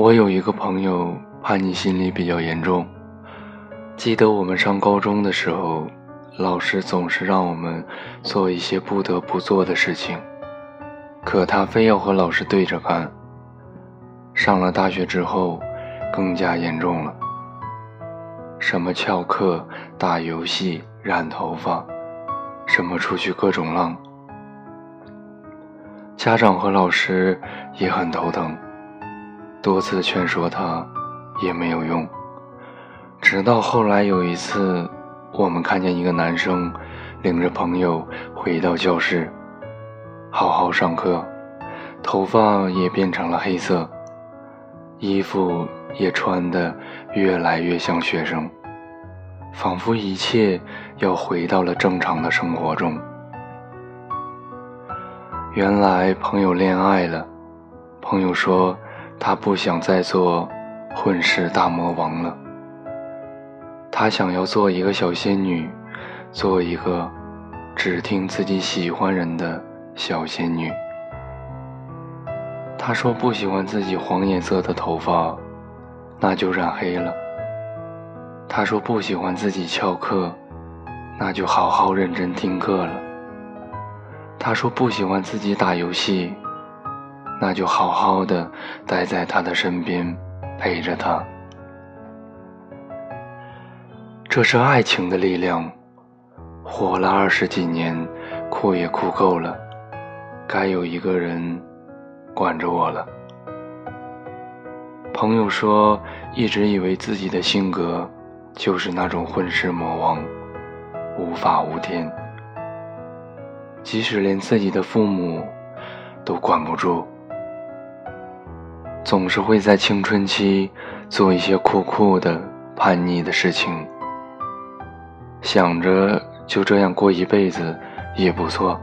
我有一个朋友叛逆心理比较严重。记得我们上高中的时候，老师总是让我们做一些不得不做的事情，可他非要和老师对着干。上了大学之后，更加严重了。什么翘课、打游戏、染头发，什么出去各种浪。家长和老师也很头疼，多次劝说他也没有用。直到后来有一次，我们看见一个男生领着朋友回到教室，好好上课，头发也变成了黑色，衣服也穿得越来越像学生，仿佛一切要回到了正常的生活中。原来朋友恋爱了，朋友说他不想再做混世大魔王了，他想要做一个小仙女，做一个只听自己喜欢人的小仙女。他说不喜欢自己黄颜色的头发，那就染黑了。他说不喜欢自己翘课，那就好好认真听课了。他说不喜欢自己打游戏，那就好好的待在他的身边，陪着他。这是爱情的力量。活了二十几年，哭也哭够了，该有一个人管着我了。朋友说，一直以为自己的性格就是那种混世魔王，无法无天。即使连自己的父母都管不住，总是会在青春期做一些酷酷的、叛逆的事情，想着就这样过一辈子也不错。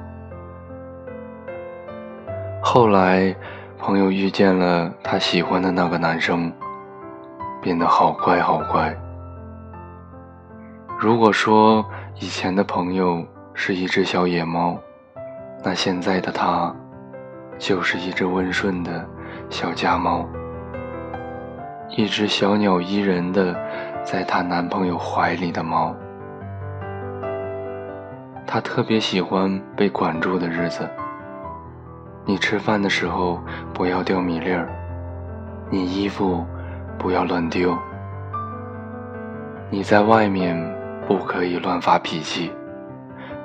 后来，朋友遇见了他喜欢的那个男生，变得好乖好乖。如果说以前的朋友是一只小野猫，那现在的他，就是一只温顺的小家猫，一只小鸟依人的在她男朋友怀里的猫。她特别喜欢被管住的日子。你吃饭的时候不要掉米粒儿，你衣服不要乱丢，你在外面不可以乱发脾气，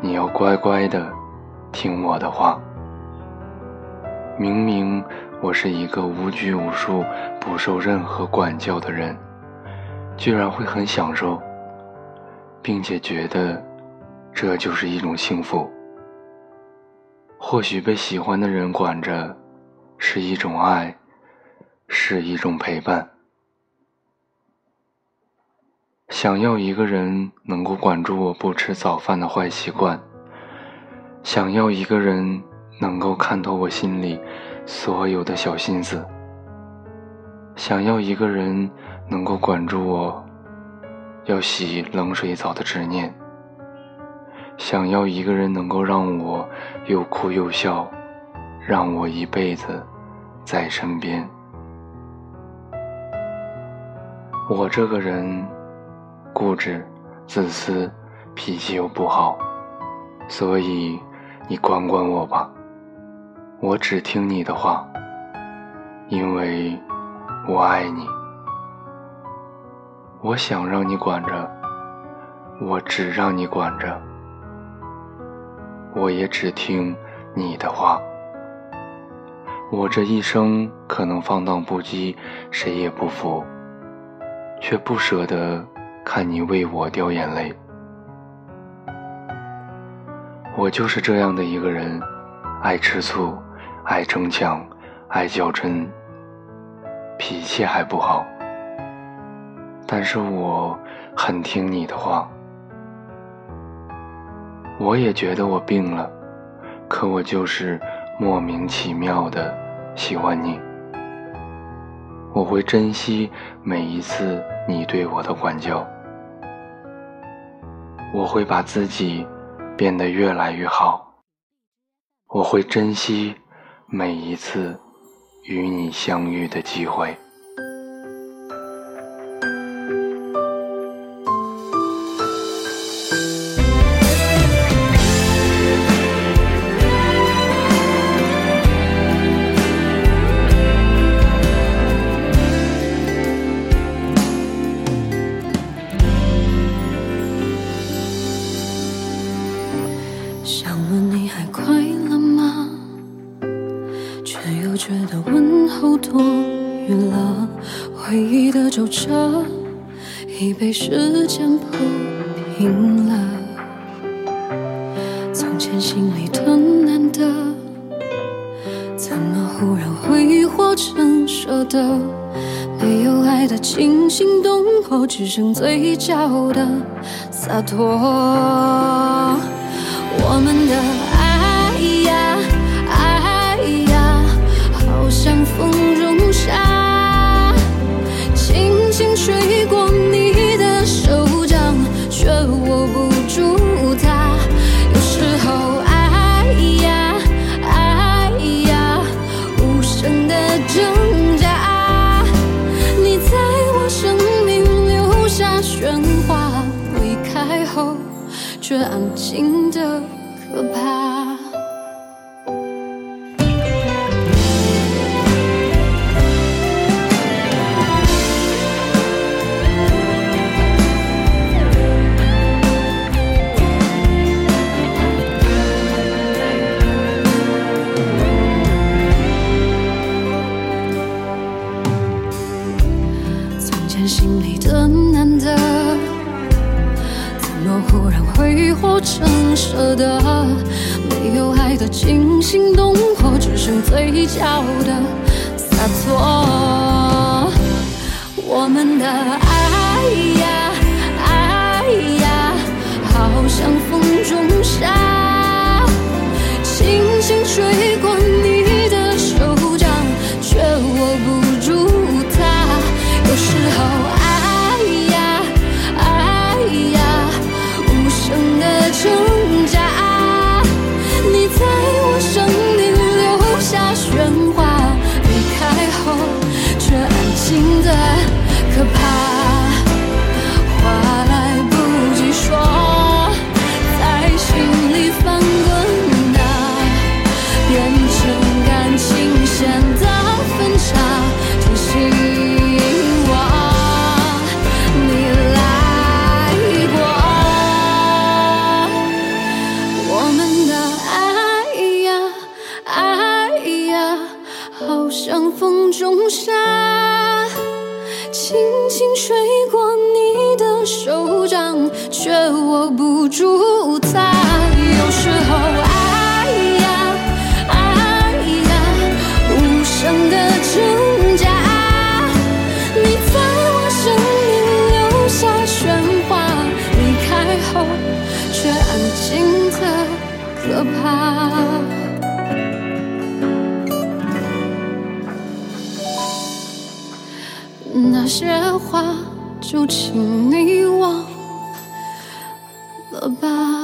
你要乖乖的。听我的话。明明我是一个无拘无束、不受任何管教的人，居然会很享受，并且觉得这就是一种幸福。或许被喜欢的人管着，是一种爱，是一种陪伴。想要一个人能够管住我不吃早饭的坏习惯。想要一个人能够看透我心里所有的小心思，想要一个人能够管住我要洗冷水澡的执念，想要一个人能够让我又哭又笑，让我一辈子在身边。我这个人固执、自私，脾气又不好，所以。你管管我吧，我只听你的话，因为我爱你。我想让你管着，我只让你管着，我也只听你的话。我这一生可能放荡不羁，谁也不服，却不舍得看你为我掉眼泪。我就是这样的一个人，爱吃醋，爱争强，爱较真，脾气还不好。但是我很听你的话。我也觉得我病了，可我就是莫名其妙的喜欢你。我会珍惜每一次你对我的管教，我会把自己。变得越来越好，我会珍惜每一次与你相遇的机会。想问觉得问候多余了。回忆的皱褶已被时间铺平了。从前心里的难得，怎么忽然挥霍成舍得？没有爱的惊心动魄，只剩嘴角的洒脱。我们的却安静的可怕。从前心里的难得，若忽然挥霍成舍得？没有爱的惊心动魄，只剩嘴角的洒脱。我们的，爱像风中沙，轻轻吹过你的手掌，却握不住它。有时候那些话就请你忘了吧。